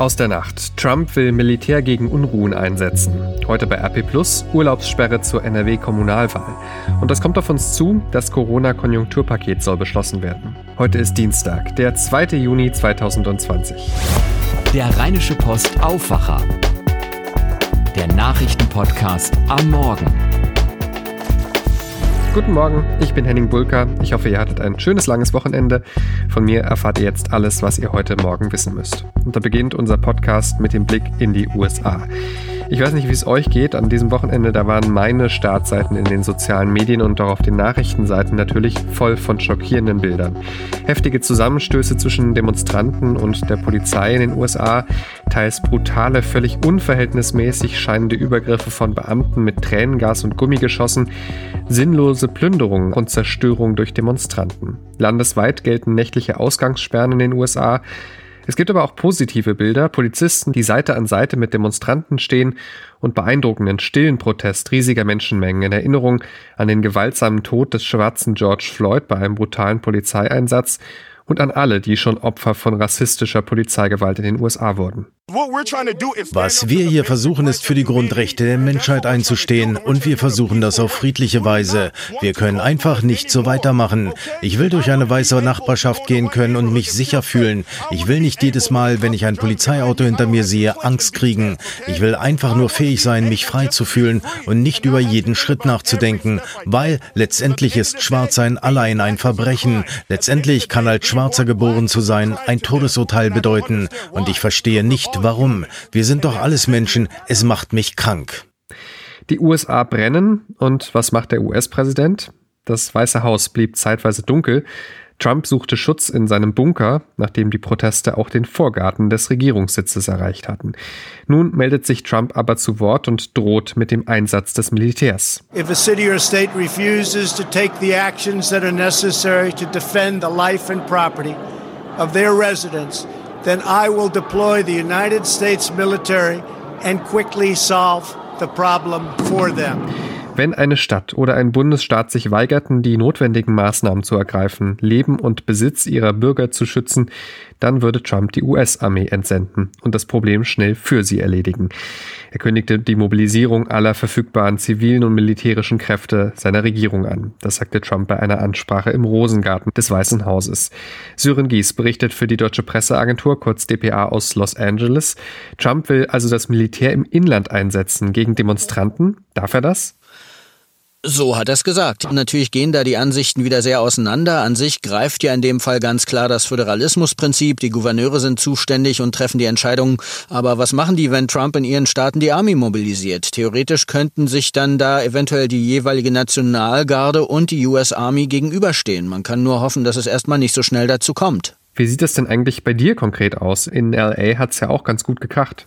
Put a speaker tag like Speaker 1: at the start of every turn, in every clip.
Speaker 1: Aus der Nacht. Trump will Militär gegen Unruhen einsetzen. Heute bei RP Plus Urlaubssperre zur NRW-Kommunalwahl. Und das kommt auf uns zu, das Corona-Konjunkturpaket soll beschlossen werden. Heute ist Dienstag, der 2. Juni 2020.
Speaker 2: Der Rheinische Post Aufwacher. Der Nachrichtenpodcast am Morgen.
Speaker 1: Guten Morgen, ich bin Henning Bulka. Ich hoffe, ihr hattet ein schönes langes Wochenende. Von mir erfahrt ihr jetzt alles, was ihr heute Morgen wissen müsst. Und da beginnt unser Podcast mit dem Blick in die USA. Ich weiß nicht, wie es euch geht. An diesem Wochenende, da waren meine Startseiten in den sozialen Medien und auch auf den Nachrichtenseiten natürlich voll von schockierenden Bildern. Heftige Zusammenstöße zwischen Demonstranten und der Polizei in den USA, teils brutale, völlig unverhältnismäßig scheinende Übergriffe von Beamten mit Tränengas und Gummigeschossen, sinnlose Plünderungen und Zerstörung durch Demonstranten. Landesweit gelten nächtliche Ausgangssperren in den USA. Es gibt aber auch positive Bilder, Polizisten, die Seite an Seite mit Demonstranten stehen und beeindruckenden stillen Protest riesiger Menschenmengen in Erinnerung an den gewaltsamen Tod des schwarzen George Floyd bei einem brutalen Polizeieinsatz und an alle, die schon Opfer von rassistischer Polizeigewalt in den USA wurden.
Speaker 3: Was wir hier versuchen, ist für die Grundrechte der Menschheit einzustehen und wir versuchen das auf friedliche Weise. Wir können einfach nicht so weitermachen. Ich will durch eine weiße Nachbarschaft gehen können und mich sicher fühlen. Ich will nicht jedes Mal, wenn ich ein Polizeiauto hinter mir sehe, Angst kriegen. Ich will einfach nur fähig sein, mich frei zu fühlen und nicht über jeden Schritt nachzudenken, weil letztendlich ist Schwarzsein allein ein Verbrechen. Letztendlich kann als Schwarzer geboren zu sein ein Todesurteil bedeuten und ich verstehe nicht, warum. Wir sind doch alles Menschen. Es macht mich krank.
Speaker 1: Die USA brennen. Und was macht der US-Präsident? Das Weiße Haus blieb zeitweise dunkel. Trump suchte Schutz in seinem Bunker, nachdem die Proteste auch den Vorgarten des Regierungssitzes erreicht hatten. Nun meldet sich Trump aber zu Wort und droht mit dem Einsatz des Militärs. If a city or state refuses to take the actions that are necessary to defend the life and property of their residents, then I will deploy the United States military and quickly solve the problem for them. Wenn eine Stadt oder ein Bundesstaat sich weigerten, die notwendigen Maßnahmen zu ergreifen, Leben und Besitz ihrer Bürger zu schützen, dann würde Trump die US-Armee entsenden und das Problem schnell für sie erledigen. Er kündigte die Mobilisierung aller verfügbaren zivilen und militärischen Kräfte seiner Regierung an. Das sagte Trump bei einer Ansprache im Rosengarten des Weißen Hauses. Sören Gies berichtet für die deutsche Presseagentur, kurz dpa aus Los Angeles. Trump will also das Militär im Inland einsetzen gegen Demonstranten. Darf er das?
Speaker 4: So hat er es gesagt. Natürlich gehen da die Ansichten wieder sehr auseinander. An sich greift ja in dem Fall ganz klar das Föderalismusprinzip. Die Gouverneure sind zuständig und treffen die Entscheidungen. Aber was machen die, wenn Trump in ihren Staaten die Army mobilisiert? Theoretisch könnten sich dann da eventuell die jeweilige Nationalgarde und die US Army gegenüberstehen. Man kann nur hoffen, dass es erstmal nicht so schnell dazu kommt.
Speaker 1: Wie sieht es denn eigentlich bei dir konkret aus? In LA hat es ja auch ganz gut gekracht.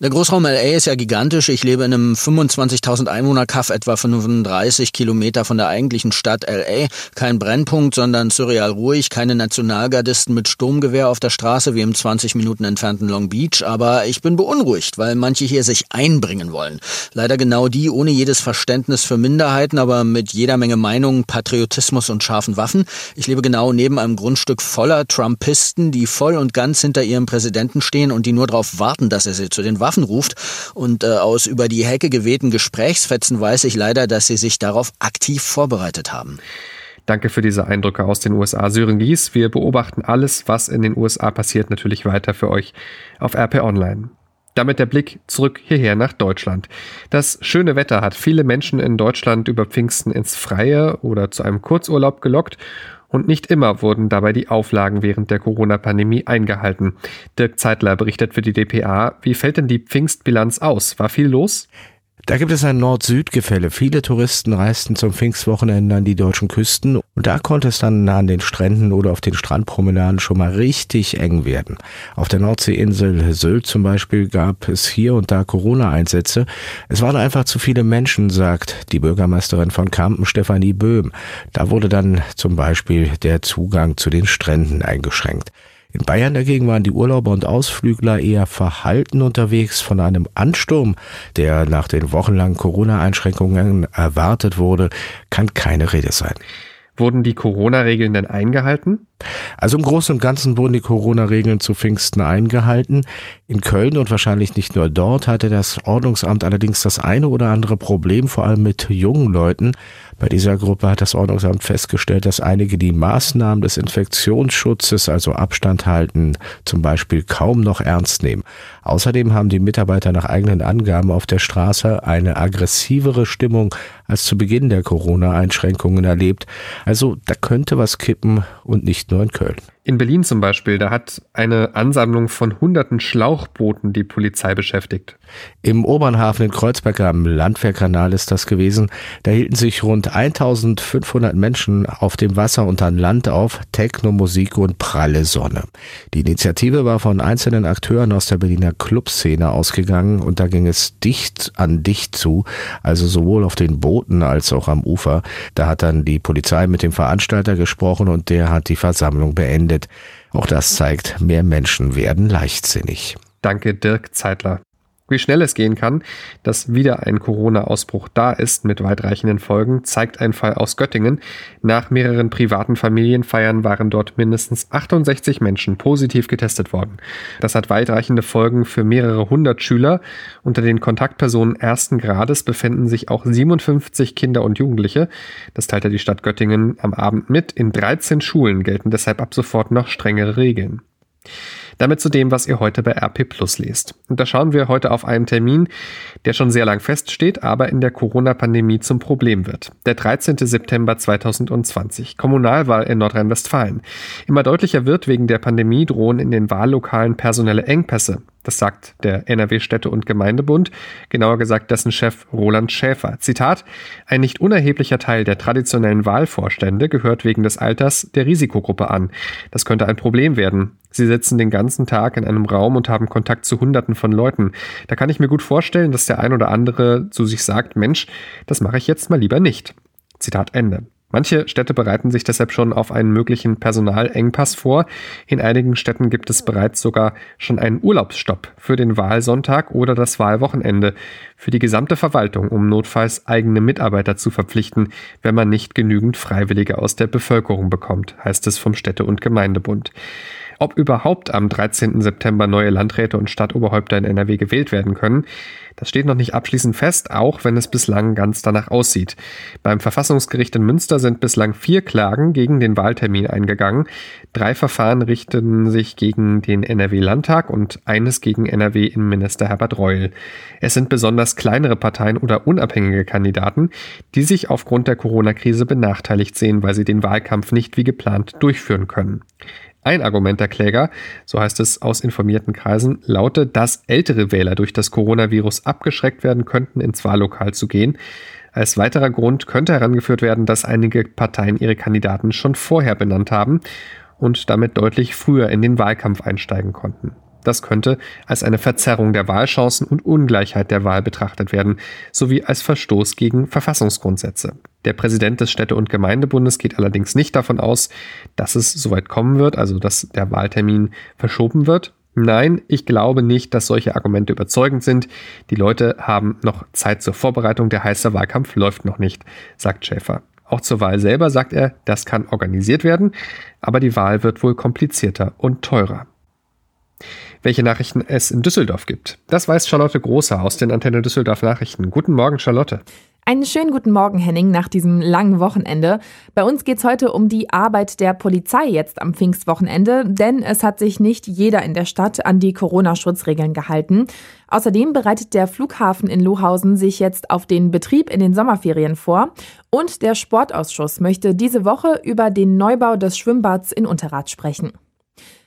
Speaker 4: Der Großraum LA ist ja gigantisch. Ich lebe in einem 25.000 Einwohner-Kaff, etwa 35 Kilometer von der eigentlichen Stadt LA. Kein Brennpunkt, sondern surreal ruhig. Keine Nationalgardisten mit Sturmgewehr auf der Straße wie im 20 Minuten entfernten Long Beach. Aber ich bin beunruhigt, weil manche hier sich einbringen wollen. Leider genau die ohne jedes Verständnis für Minderheiten, aber mit jeder Menge Meinungen, Patriotismus und scharfen Waffen. Ich lebe genau neben einem Grundstück voller Trumpisten, die voll und ganz hinter ihrem Präsidenten stehen und die nur darauf warten, dass er sie zu den Waffen ruft. Und äh, aus über die Hecke gewehten Gesprächsfetzen weiß ich leider, dass sie sich darauf aktiv vorbereitet haben.
Speaker 1: Danke für diese Eindrücke aus den USA. Sören Gies, wir beobachten alles, was in den USA passiert, natürlich weiter für euch auf RP Online. Damit der Blick zurück hierher nach Deutschland. Das schöne Wetter hat viele Menschen in Deutschland über Pfingsten ins Freie oder zu einem Kurzurlaub gelockt und nicht immer wurden dabei die Auflagen während der Corona-Pandemie eingehalten. Dirk Zeitler berichtet für die dpa. Wie fällt denn die Pfingstbilanz aus? War viel los?
Speaker 5: Da gibt es ein Nord-Süd-Gefälle. Viele Touristen reisten zum Pfingstwochenende an die deutschen Küsten und da konnte es dann an den Stränden oder auf den Strandpromenaden schon mal richtig eng werden. Auf der Nordseeinsel Sylt zum Beispiel gab es hier und da Corona-Einsätze. Es waren einfach zu viele Menschen, sagt die Bürgermeisterin von Kampen, Stefanie Böhm. Da wurde dann zum Beispiel der Zugang zu den Stränden eingeschränkt. In Bayern dagegen waren die Urlauber und Ausflügler eher verhalten unterwegs. Von einem Ansturm, der nach den wochenlangen Corona-Einschränkungen erwartet wurde, kann keine Rede sein.
Speaker 1: Wurden die Corona-Regeln denn eingehalten?
Speaker 5: Also im Großen und Ganzen wurden die Corona-Regeln zu Pfingsten eingehalten. In Köln und wahrscheinlich nicht nur dort hatte das Ordnungsamt allerdings das eine oder andere Problem, vor allem mit jungen Leuten. Bei dieser Gruppe hat das Ordnungsamt festgestellt, dass einige die Maßnahmen des Infektionsschutzes, also Abstand halten, zum Beispiel kaum noch ernst nehmen. Außerdem haben die Mitarbeiter nach eigenen Angaben auf der Straße eine aggressivere Stimmung als zu Beginn der Corona-Einschränkungen erlebt. Also da könnte was kippen und nicht nur in Köln.
Speaker 1: In Berlin zum Beispiel, da hat eine Ansammlung von hunderten Schlauchbooten die Polizei beschäftigt.
Speaker 5: Im Obernhafen in Kreuzberg am Landwehrkanal ist das gewesen. Da hielten sich rund 1500 Menschen auf dem Wasser und an Land auf, Techno, Musik und pralle Sonne. Die Initiative war von einzelnen Akteuren aus der Berliner Clubszene ausgegangen und da ging es dicht an dicht zu, also sowohl auf den Booten als auch am Ufer. Da hat dann die Polizei mit dem Veranstalter gesprochen und der hat die Versammlung beendet findet. Auch das zeigt, mehr Menschen werden leichtsinnig.
Speaker 1: Danke, Dirk Zeitler. Wie schnell es gehen kann, dass wieder ein Corona-Ausbruch da ist mit weitreichenden Folgen, zeigt ein Fall aus Göttingen. Nach mehreren privaten Familienfeiern waren dort mindestens 68 Menschen positiv getestet worden. Das hat weitreichende Folgen für mehrere hundert Schüler. Unter den Kontaktpersonen ersten Grades befinden sich auch 57 Kinder und Jugendliche. Das teilte die Stadt Göttingen am Abend mit. In 13 Schulen gelten deshalb ab sofort noch strengere Regeln. Damit zu dem, was ihr heute bei RP Plus lest. Und da schauen wir heute auf einen Termin, der schon sehr lang feststeht, aber in der Corona-Pandemie zum Problem wird. Der 13. September 2020, Kommunalwahl in Nordrhein-Westfalen. Immer deutlicher wird, wegen der Pandemie drohen in den Wahllokalen personelle Engpässe. Das sagt der NRW Städte- und Gemeindebund, genauer gesagt dessen Chef Roland Schäfer. Zitat, ein nicht unerheblicher Teil der traditionellen Wahlvorstände gehört wegen des Alters der Risikogruppe an. Das könnte ein Problem werden. Sie sitzen den ganzen Tag in einem Raum und haben Kontakt zu Hunderten von Leuten. Da kann ich mir gut vorstellen, dass der ein oder andere zu sich sagt, Mensch, das mache ich jetzt mal lieber nicht. Zitat Ende. Manche Städte bereiten sich deshalb schon auf einen möglichen Personalengpass vor. In einigen Städten gibt es bereits sogar schon einen Urlaubsstopp für den Wahlsonntag oder das Wahlwochenende für die gesamte Verwaltung, um notfalls eigene Mitarbeiter zu verpflichten, wenn man nicht genügend Freiwillige aus der Bevölkerung bekommt, heißt es vom Städte- und Gemeindebund. Ob überhaupt am 13. September neue Landräte und Stadtoberhäupter in NRW gewählt werden können, das steht noch nicht abschließend fest, auch wenn es bislang ganz danach aussieht. Beim Verfassungsgericht in Münster sind bislang vier Klagen gegen den Wahltermin eingegangen. Drei Verfahren richten sich gegen den NRW-Landtag und eines gegen NRW-Innenminister Herbert Reul. Es sind besonders kleinere Parteien oder unabhängige Kandidaten, die sich aufgrund der Corona-Krise benachteiligt sehen, weil sie den Wahlkampf nicht wie geplant durchführen können. Ein Argument der Kläger, so heißt es aus informierten Kreisen, lautet, dass ältere Wähler durch das Coronavirus abgeschreckt werden könnten, ins Wahllokal zu gehen. Als weiterer Grund könnte herangeführt werden, dass einige Parteien ihre Kandidaten schon vorher benannt haben und damit deutlich früher in den Wahlkampf einsteigen konnten. Das könnte als eine Verzerrung der Wahlchancen und Ungleichheit der Wahl betrachtet werden, sowie als Verstoß gegen Verfassungsgrundsätze. Der Präsident des Städte- und Gemeindebundes geht allerdings nicht davon aus, dass es soweit kommen wird, also dass der Wahltermin verschoben wird. Nein, ich glaube nicht, dass solche Argumente überzeugend sind. Die Leute haben noch Zeit zur Vorbereitung, der heiße Wahlkampf läuft noch nicht, sagt Schäfer. Auch zur Wahl selber sagt er, das kann organisiert werden, aber die Wahl wird wohl komplizierter und teurer welche Nachrichten es in Düsseldorf gibt. Das weiß Charlotte Großer aus den Antenne Düsseldorf Nachrichten. Guten Morgen, Charlotte.
Speaker 6: Einen schönen guten Morgen, Henning, nach diesem langen Wochenende. Bei uns geht es heute um die Arbeit der Polizei jetzt am Pfingstwochenende, denn es hat sich nicht jeder in der Stadt an die Corona-Schutzregeln gehalten. Außerdem bereitet der Flughafen in Lohausen sich jetzt auf den Betrieb in den Sommerferien vor und der Sportausschuss möchte diese Woche über den Neubau des Schwimmbads in Unterrad sprechen.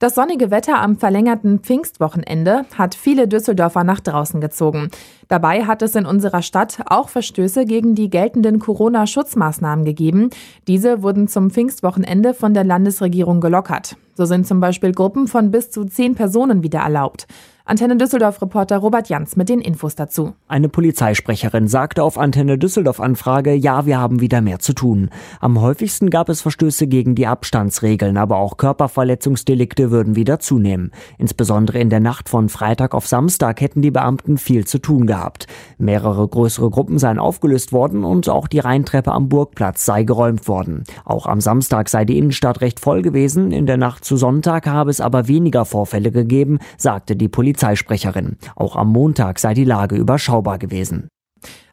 Speaker 6: Das sonnige Wetter am verlängerten Pfingstwochenende hat viele Düsseldorfer nach draußen gezogen. Dabei hat es in unserer Stadt auch Verstöße gegen die geltenden Corona-Schutzmaßnahmen gegeben. Diese wurden zum Pfingstwochenende von der Landesregierung gelockert. So sind zum Beispiel Gruppen von bis zu zehn Personen wieder erlaubt. Antenne Düsseldorf-Reporter Robert Jans mit den Infos dazu.
Speaker 7: Eine Polizeisprecherin sagte auf Antenne Düsseldorf-Anfrage, ja, wir haben wieder mehr zu tun. Am häufigsten gab es Verstöße gegen die Abstandsregeln, aber auch Körperverletzungsdelikte würden wieder zunehmen. Insbesondere in der Nacht von Freitag auf Samstag hätten die Beamten viel zu tun gehabt. Mehrere größere Gruppen seien aufgelöst worden und auch die Rheintreppe am Burgplatz sei geräumt worden. Auch am Samstag sei die Innenstadt recht voll gewesen, in der Nacht zu Sonntag habe es aber weniger Vorfälle gegeben, sagte die Polizei. Polizeisprecherin. Auch am Montag sei die Lage überschaubar gewesen.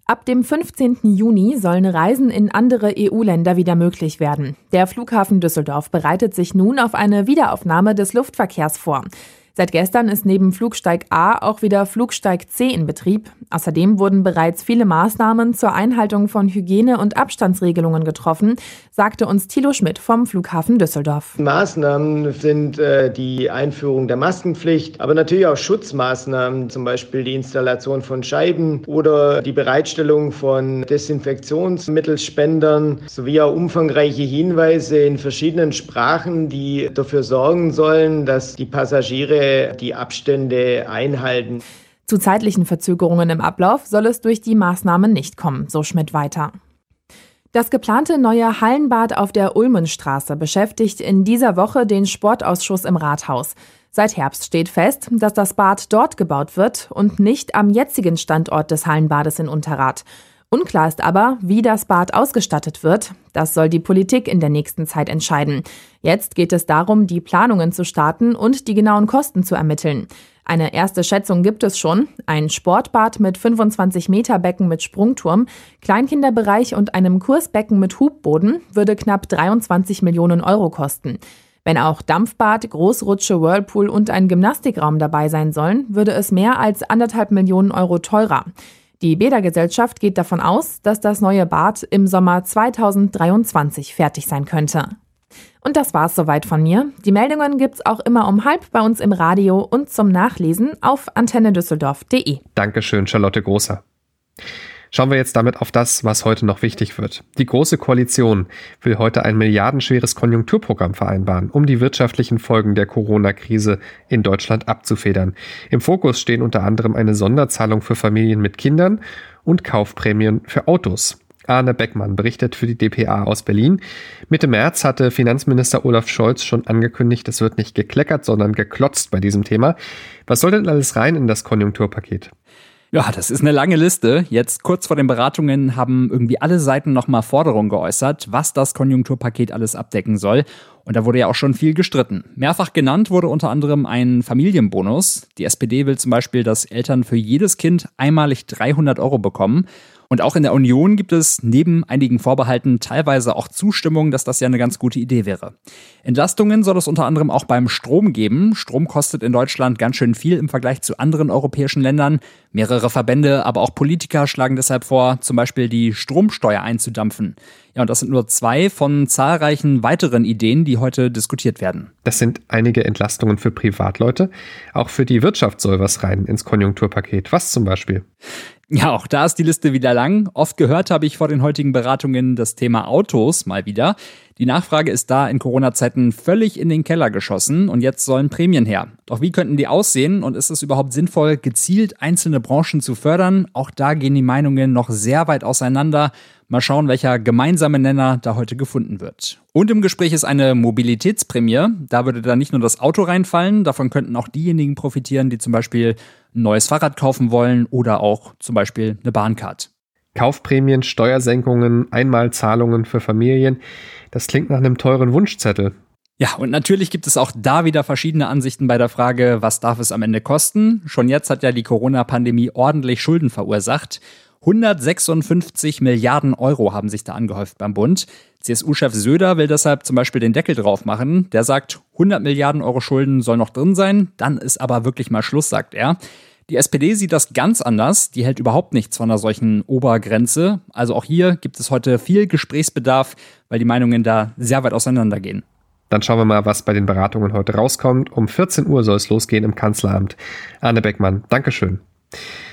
Speaker 6: Ab dem 15. Juni sollen Reisen in andere EU-Länder wieder möglich werden. Der Flughafen Düsseldorf bereitet sich nun auf eine Wiederaufnahme des Luftverkehrs vor. Seit gestern ist neben Flugsteig A auch wieder Flugsteig C in Betrieb. Außerdem wurden bereits viele Maßnahmen zur Einhaltung von Hygiene- und Abstandsregelungen getroffen, sagte uns Thilo Schmidt vom Flughafen Düsseldorf.
Speaker 8: Maßnahmen sind äh, die Einführung der Maskenpflicht, aber natürlich auch Schutzmaßnahmen, zum Beispiel die Installation von Scheiben oder die Bereitstellung von Desinfektionsmittelspendern sowie auch umfangreiche Hinweise in verschiedenen Sprachen, die dafür sorgen sollen, dass die Passagiere die Abstände einhalten.
Speaker 6: Zu zeitlichen Verzögerungen im Ablauf soll es durch die Maßnahmen nicht kommen, so Schmidt weiter. Das geplante neue Hallenbad auf der Ulmenstraße beschäftigt in dieser Woche den Sportausschuss im Rathaus. Seit Herbst steht fest, dass das Bad dort gebaut wird und nicht am jetzigen Standort des Hallenbades in Unterrad. Unklar ist aber, wie das Bad ausgestattet wird. Das soll die Politik in der nächsten Zeit entscheiden. Jetzt geht es darum, die Planungen zu starten und die genauen Kosten zu ermitteln. Eine erste Schätzung gibt es schon. Ein Sportbad mit 25 Meter Becken mit Sprungturm, Kleinkinderbereich und einem Kursbecken mit Hubboden würde knapp 23 Millionen Euro kosten. Wenn auch Dampfbad, Großrutsche, Whirlpool und ein Gymnastikraum dabei sein sollen, würde es mehr als anderthalb Millionen Euro teurer. Die Bädergesellschaft geht davon aus, dass das neue Bad im Sommer 2023 fertig sein könnte. Und das war's soweit von mir. Die Meldungen gibt's auch immer um halb bei uns im Radio und zum Nachlesen auf antennedüsseldorf.de.
Speaker 1: Dankeschön, Charlotte Großer. Schauen wir jetzt damit auf das, was heute noch wichtig wird. Die Große Koalition will heute ein milliardenschweres Konjunkturprogramm vereinbaren, um die wirtschaftlichen Folgen der Corona-Krise in Deutschland abzufedern. Im Fokus stehen unter anderem eine Sonderzahlung für Familien mit Kindern und Kaufprämien für Autos. Arne Beckmann berichtet für die DPA aus Berlin. Mitte März hatte Finanzminister Olaf Scholz schon angekündigt, es wird nicht gekleckert, sondern geklotzt bei diesem Thema. Was soll denn alles rein in das Konjunkturpaket?
Speaker 9: Ja, das ist eine lange Liste. Jetzt kurz vor den Beratungen haben irgendwie alle Seiten nochmal Forderungen geäußert, was das Konjunkturpaket alles abdecken soll. Und da wurde ja auch schon viel gestritten. Mehrfach genannt wurde unter anderem ein Familienbonus. Die SPD will zum Beispiel, dass Eltern für jedes Kind einmalig 300 Euro bekommen. Und auch in der Union gibt es neben einigen Vorbehalten teilweise auch Zustimmung, dass das ja eine ganz gute Idee wäre. Entlastungen soll es unter anderem auch beim Strom geben. Strom kostet in Deutschland ganz schön viel im Vergleich zu anderen europäischen Ländern. Mehrere Verbände, aber auch Politiker schlagen deshalb vor, zum Beispiel die Stromsteuer einzudampfen. Ja, und das sind nur zwei von zahlreichen weiteren Ideen, die heute diskutiert werden.
Speaker 1: Das sind einige Entlastungen für Privatleute. Auch für die Wirtschaft soll was rein ins Konjunkturpaket. Was zum Beispiel?
Speaker 9: Ja, auch da ist die Liste wieder lang. Oft gehört habe ich vor den heutigen Beratungen das Thema Autos mal wieder. Die Nachfrage ist da in Corona-Zeiten völlig in den Keller geschossen und jetzt sollen Prämien her. Doch wie könnten die aussehen und ist es überhaupt sinnvoll, gezielt einzelne Branchen zu fördern? Auch da gehen die Meinungen noch sehr weit auseinander. Mal schauen, welcher gemeinsame Nenner da heute gefunden wird. Und im Gespräch ist eine Mobilitätsprämie. Da würde dann nicht nur das Auto reinfallen, davon könnten auch diejenigen profitieren, die zum Beispiel ein neues Fahrrad kaufen wollen oder auch zum Beispiel eine Bahncard.
Speaker 1: Kaufprämien, Steuersenkungen, Einmalzahlungen für Familien. Das klingt nach einem teuren Wunschzettel.
Speaker 9: Ja, und natürlich gibt es auch da wieder verschiedene Ansichten bei der Frage, was darf es am Ende kosten? Schon jetzt hat ja die Corona-Pandemie ordentlich Schulden verursacht. 156 Milliarden Euro haben sich da angehäuft beim Bund. CSU-Chef Söder will deshalb zum Beispiel den Deckel drauf machen. Der sagt, 100 Milliarden Euro Schulden soll noch drin sein, dann ist aber wirklich mal Schluss, sagt er. Die SPD sieht das ganz anders. Die hält überhaupt nichts von einer solchen Obergrenze. Also auch hier gibt es heute viel Gesprächsbedarf, weil die Meinungen da sehr weit auseinandergehen.
Speaker 1: Dann schauen wir mal, was bei den Beratungen heute rauskommt. Um 14 Uhr soll es losgehen im Kanzleramt. Arne Beckmann, Dankeschön.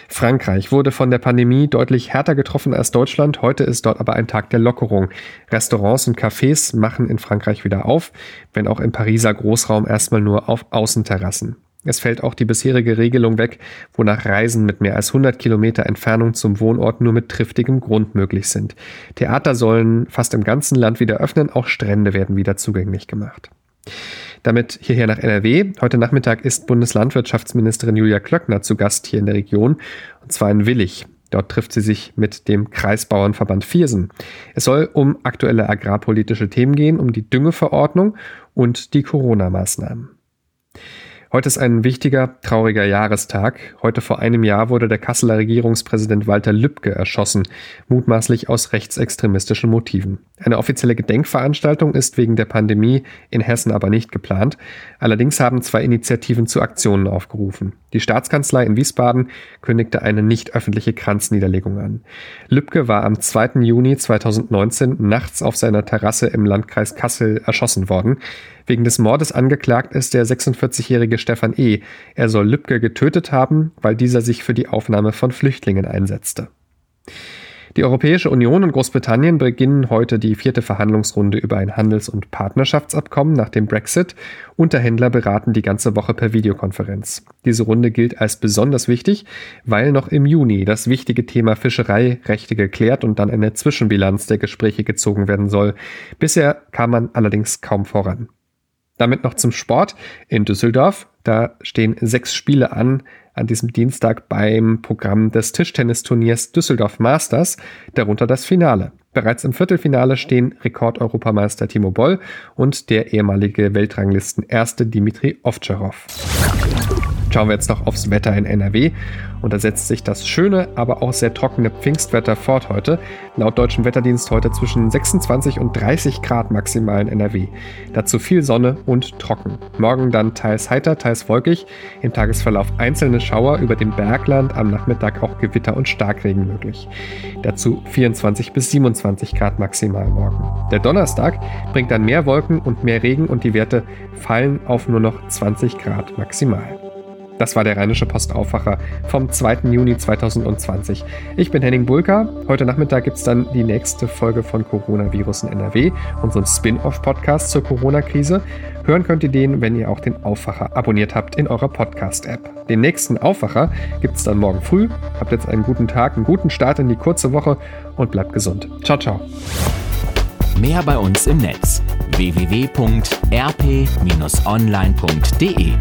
Speaker 1: Frankreich wurde von der Pandemie deutlich härter getroffen als Deutschland. Heute ist dort aber ein Tag der Lockerung. Restaurants und Cafés machen in Frankreich wieder auf, wenn auch im Pariser Großraum erstmal nur auf Außenterrassen. Es fällt auch die bisherige Regelung weg, wonach Reisen mit mehr als 100 Kilometer Entfernung zum Wohnort nur mit triftigem Grund möglich sind. Theater sollen fast im ganzen Land wieder öffnen, auch Strände werden wieder zugänglich gemacht. Damit hierher nach NRW. Heute Nachmittag ist Bundeslandwirtschaftsministerin Julia Klöckner zu Gast hier in der Region, und zwar in Willig. Dort trifft sie sich mit dem Kreisbauernverband Viersen. Es soll um aktuelle agrarpolitische Themen gehen, um die Düngeverordnung und die Corona-Maßnahmen. Heute ist ein wichtiger, trauriger Jahrestag. Heute vor einem Jahr wurde der Kasseler Regierungspräsident Walter Lübcke erschossen, mutmaßlich aus rechtsextremistischen Motiven. Eine offizielle Gedenkveranstaltung ist wegen der Pandemie in Hessen aber nicht geplant. Allerdings haben zwei Initiativen zu Aktionen aufgerufen. Die Staatskanzlei in Wiesbaden kündigte eine nicht öffentliche Kranzniederlegung an. Lübcke war am 2. Juni 2019 nachts auf seiner Terrasse im Landkreis Kassel erschossen worden. Wegen des Mordes angeklagt ist der 46-jährige Stefan E. Er soll Lübcke getötet haben, weil dieser sich für die Aufnahme von Flüchtlingen einsetzte. Die Europäische Union und Großbritannien beginnen heute die vierte Verhandlungsrunde über ein Handels- und Partnerschaftsabkommen nach dem Brexit. Unterhändler beraten die ganze Woche per Videokonferenz. Diese Runde gilt als besonders wichtig, weil noch im Juni das wichtige Thema Fischereirechte geklärt und dann eine Zwischenbilanz der Gespräche gezogen werden soll. Bisher kam man allerdings kaum voran. Damit noch zum Sport in Düsseldorf. Da stehen sechs Spiele an an diesem Dienstag beim Programm des Tischtennisturniers Düsseldorf Masters, darunter das Finale. Bereits im Viertelfinale stehen Rekordeuropameister Timo Boll und der ehemalige Weltranglisten Erste Dimitri Ovtcharov. Schauen wir jetzt noch aufs Wetter in NRW. Und da setzt sich das schöne, aber auch sehr trockene Pfingstwetter fort heute. Laut deutschem Wetterdienst heute zwischen 26 und 30 Grad maximal in NRW. Dazu viel Sonne und trocken. Morgen dann teils heiter, teils wolkig. Im Tagesverlauf einzelne Schauer über dem Bergland, am Nachmittag auch Gewitter und Starkregen möglich. Dazu 24 bis 27 Grad maximal morgen. Der Donnerstag bringt dann mehr Wolken und mehr Regen und die Werte fallen auf nur noch 20 Grad maximal. Das war der Rheinische Postaufwacher vom 2. Juni 2020. Ich bin Henning Bulka. Heute Nachmittag gibt es dann die nächste Folge von Coronavirus in NRW, unseren Spin-off-Podcast zur Corona-Krise. Hören könnt ihr den, wenn ihr auch den Aufwacher abonniert habt in eurer Podcast-App. Den nächsten Aufwacher gibt es dann morgen früh. Habt jetzt einen guten Tag, einen guten Start in die kurze Woche und bleibt gesund. Ciao, ciao.
Speaker 2: Mehr bei uns im Netz www.rp-online.de